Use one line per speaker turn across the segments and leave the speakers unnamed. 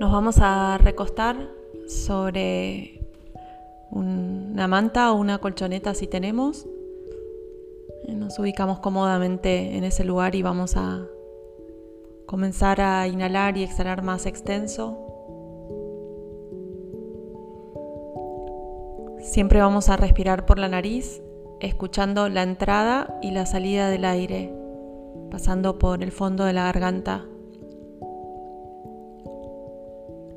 Nos vamos a recostar sobre una manta o una colchoneta si tenemos. Nos ubicamos cómodamente en ese lugar y vamos a comenzar a inhalar y exhalar más extenso. Siempre vamos a respirar por la nariz, escuchando la entrada y la salida del aire, pasando por el fondo de la garganta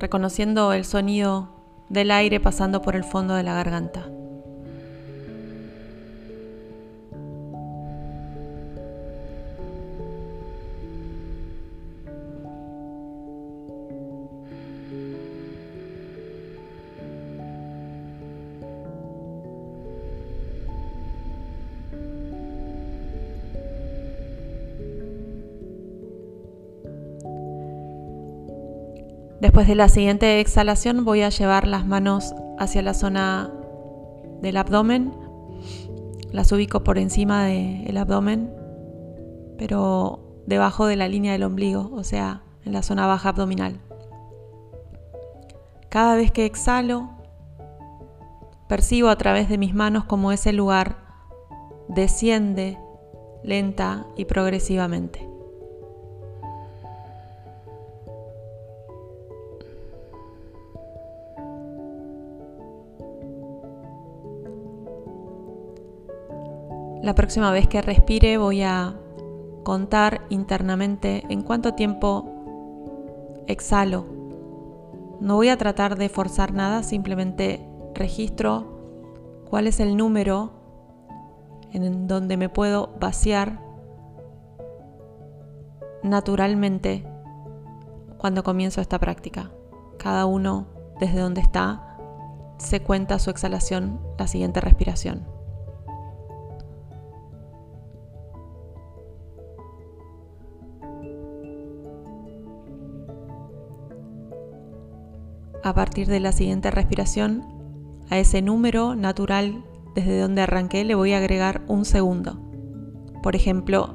reconociendo el sonido del aire pasando por el fondo de la garganta. Después de la siguiente exhalación voy a llevar las manos hacia la zona del abdomen. Las ubico por encima del abdomen, pero debajo de la línea del ombligo, o sea, en la zona baja abdominal. Cada vez que exhalo, percibo a través de mis manos como ese lugar desciende lenta y progresivamente. La próxima vez que respire voy a contar internamente en cuánto tiempo exhalo. No voy a tratar de forzar nada, simplemente registro cuál es el número en donde me puedo vaciar naturalmente cuando comienzo esta práctica. Cada uno desde donde está se cuenta su exhalación, la siguiente respiración. A partir de la siguiente respiración, a ese número natural desde donde arranqué le voy a agregar un segundo. Por ejemplo,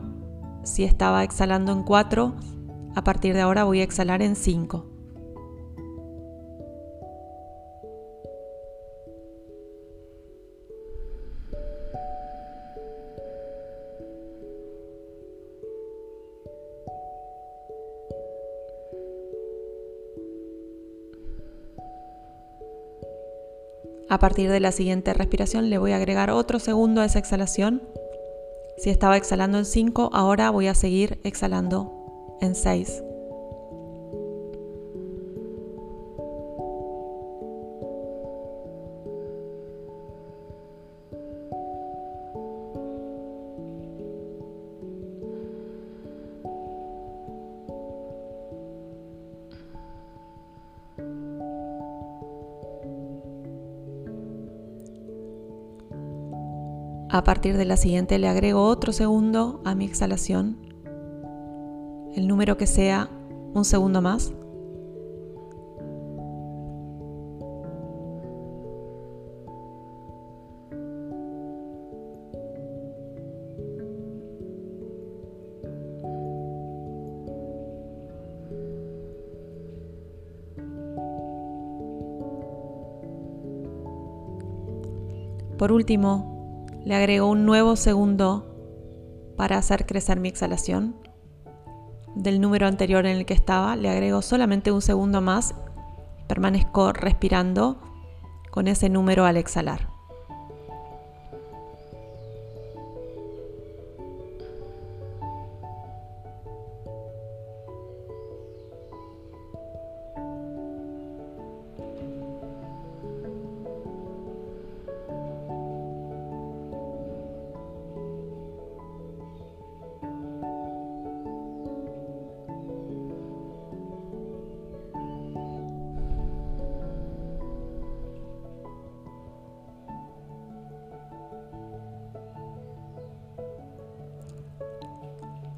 si estaba exhalando en 4, a partir de ahora voy a exhalar en 5. A partir de la siguiente respiración le voy a agregar otro segundo a esa exhalación. Si estaba exhalando en 5, ahora voy a seguir exhalando en 6. A partir de la siguiente le agrego otro segundo a mi exhalación, el número que sea un segundo más. Por último, le agrego un nuevo segundo para hacer crecer mi exhalación. Del número anterior en el que estaba, le agrego solamente un segundo más. Permanezco respirando con ese número al exhalar.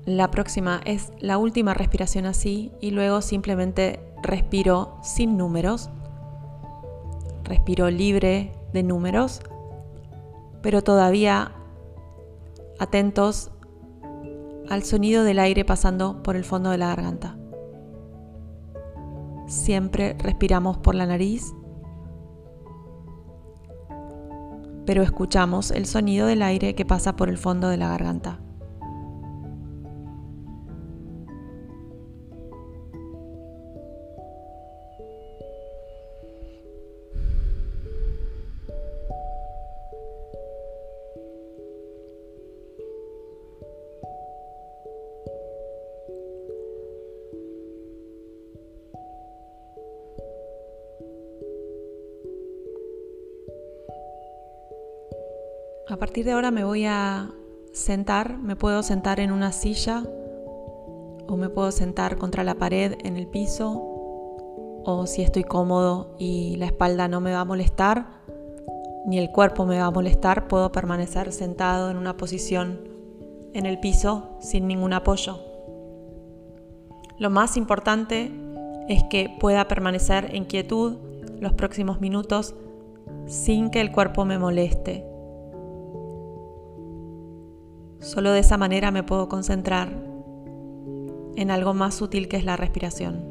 La próxima es la última respiración así y luego simplemente respiro sin números. Respiro libre de números, pero todavía atentos al sonido del aire pasando por el fondo de la garganta. siempre respiramos por la nariz, pero escuchamos el sonido del aire que pasa por el fondo de la garganta. A partir de ahora me voy a sentar, me puedo sentar en una silla o me puedo sentar contra la pared en el piso o si estoy cómodo y la espalda no me va a molestar ni el cuerpo me va a molestar, puedo permanecer sentado en una posición en el piso sin ningún apoyo. Lo más importante es que pueda permanecer en quietud los próximos minutos sin que el cuerpo me moleste. Solo de esa manera me puedo concentrar en algo más sutil que es la respiración.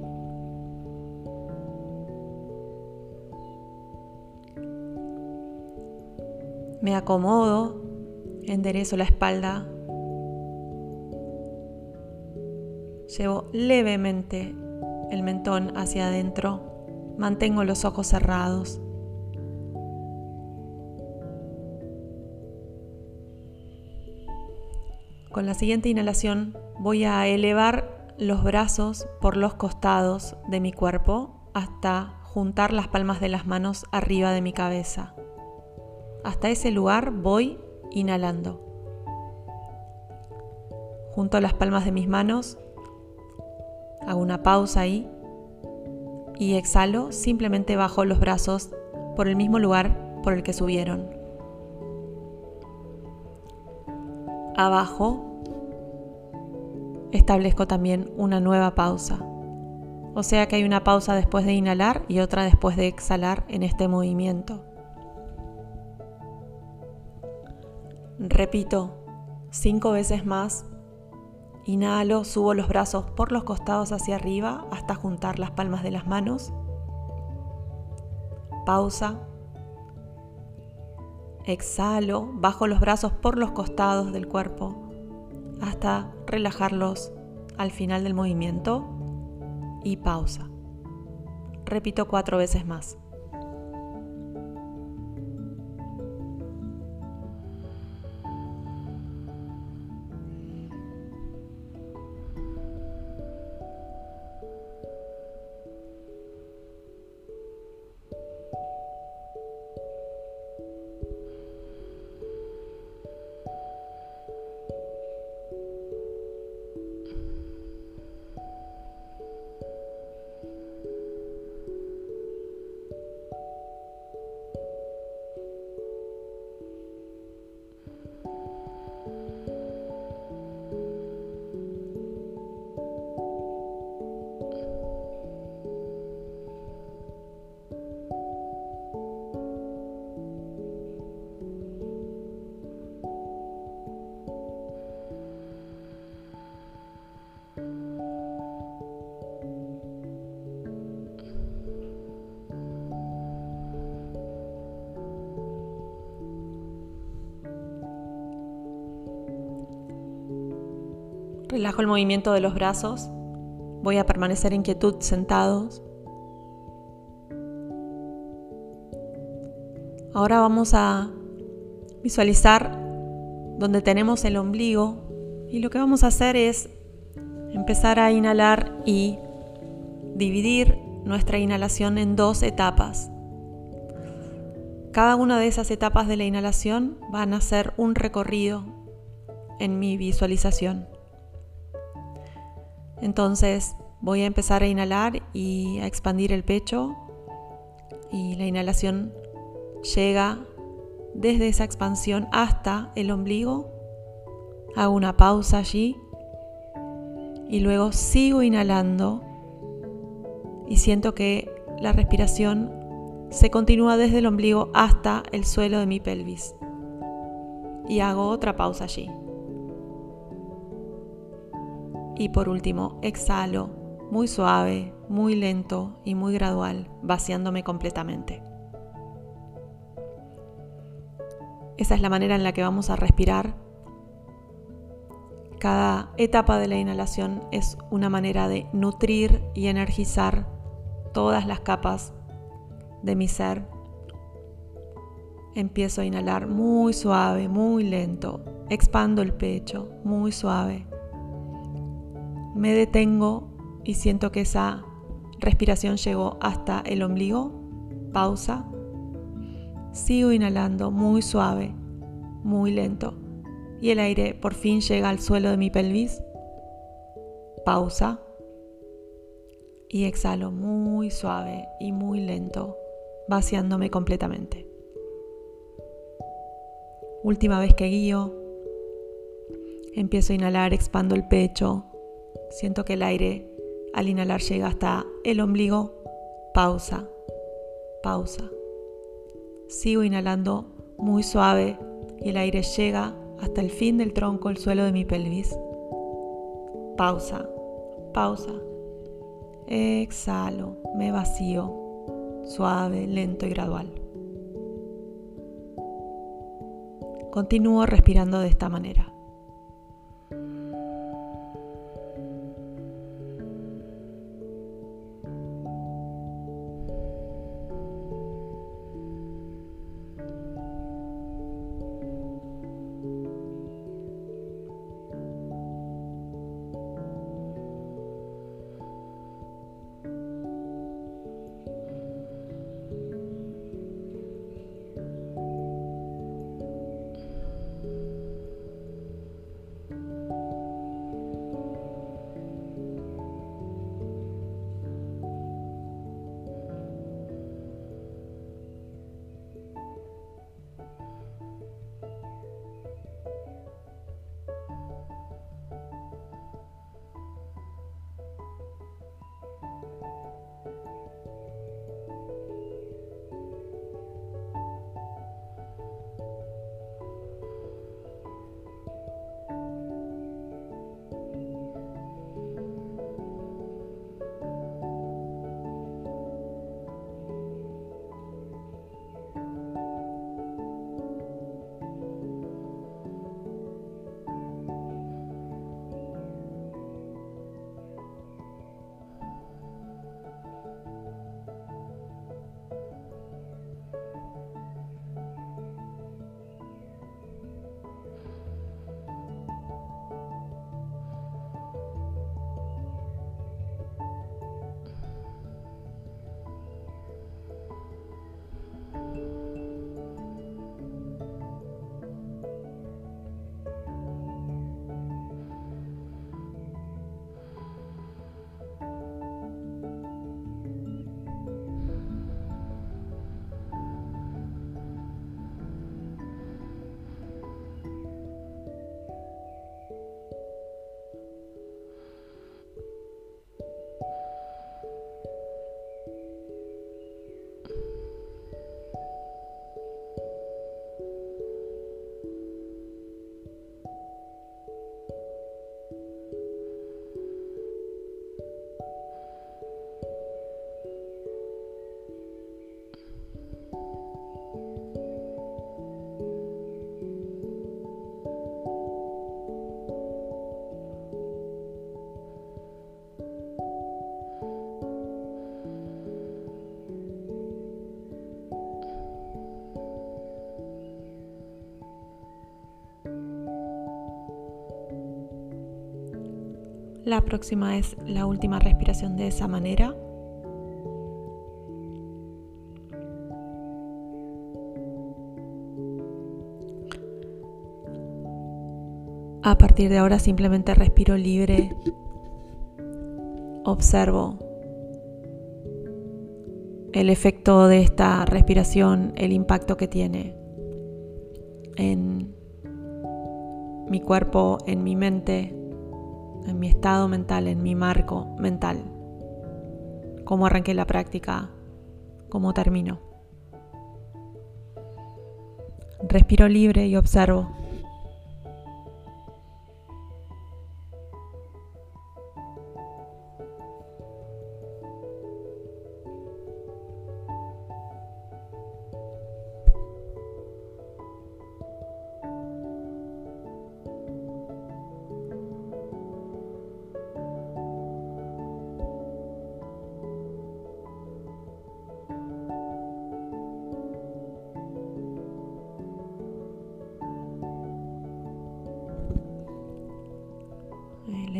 Me acomodo, enderezo la espalda, llevo levemente el mentón hacia adentro, mantengo los ojos cerrados. Con la siguiente inhalación voy a elevar los brazos por los costados de mi cuerpo hasta juntar las palmas de las manos arriba de mi cabeza. Hasta ese lugar voy inhalando. Junto las palmas de mis manos, hago una pausa ahí y exhalo, simplemente bajo los brazos por el mismo lugar por el que subieron. Abajo establezco también una nueva pausa. O sea que hay una pausa después de inhalar y otra después de exhalar en este movimiento. Repito cinco veces más. Inhalo, subo los brazos por los costados hacia arriba hasta juntar las palmas de las manos. Pausa. Exhalo, bajo los brazos por los costados del cuerpo hasta relajarlos al final del movimiento y pausa. Repito cuatro veces más. Relajo el movimiento de los brazos. Voy a permanecer en quietud sentados. Ahora vamos a visualizar donde tenemos el ombligo y lo que vamos a hacer es empezar a inhalar y dividir nuestra inhalación en dos etapas. Cada una de esas etapas de la inhalación van a ser un recorrido en mi visualización. Entonces voy a empezar a inhalar y a expandir el pecho y la inhalación llega desde esa expansión hasta el ombligo. Hago una pausa allí y luego sigo inhalando y siento que la respiración se continúa desde el ombligo hasta el suelo de mi pelvis. Y hago otra pausa allí. Y por último, exhalo muy suave, muy lento y muy gradual, vaciándome completamente. Esa es la manera en la que vamos a respirar. Cada etapa de la inhalación es una manera de nutrir y energizar todas las capas de mi ser. Empiezo a inhalar muy suave, muy lento. Expando el pecho, muy suave. Me detengo y siento que esa respiración llegó hasta el ombligo. Pausa. Sigo inhalando muy suave, muy lento. Y el aire por fin llega al suelo de mi pelvis. Pausa. Y exhalo muy suave y muy lento, vaciándome completamente. Última vez que guío. Empiezo a inhalar, expando el pecho. Siento que el aire al inhalar llega hasta el ombligo. Pausa. Pausa. Sigo inhalando muy suave y el aire llega hasta el fin del tronco, el suelo de mi pelvis. Pausa. Pausa. Exhalo. Me vacío. Suave, lento y gradual. Continúo respirando de esta manera. La próxima es la última respiración de esa manera. A partir de ahora simplemente respiro libre, observo el efecto de esta respiración, el impacto que tiene en mi cuerpo, en mi mente, en mi estado mental, en mi marco mental. Cómo arranqué la práctica, cómo termino. Respiro libre y observo.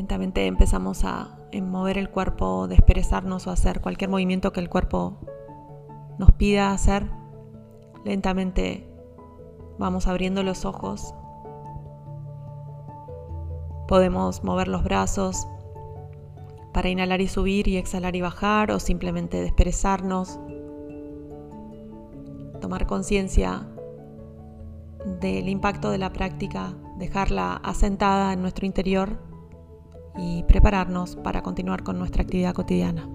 Lentamente empezamos a mover el cuerpo, desperezarnos o hacer cualquier movimiento que el cuerpo nos pida hacer. Lentamente vamos abriendo los ojos. Podemos mover los brazos para inhalar y subir y exhalar y bajar o simplemente desperezarnos. Tomar conciencia del impacto de la práctica, dejarla asentada en nuestro interior y prepararnos para continuar con nuestra actividad cotidiana.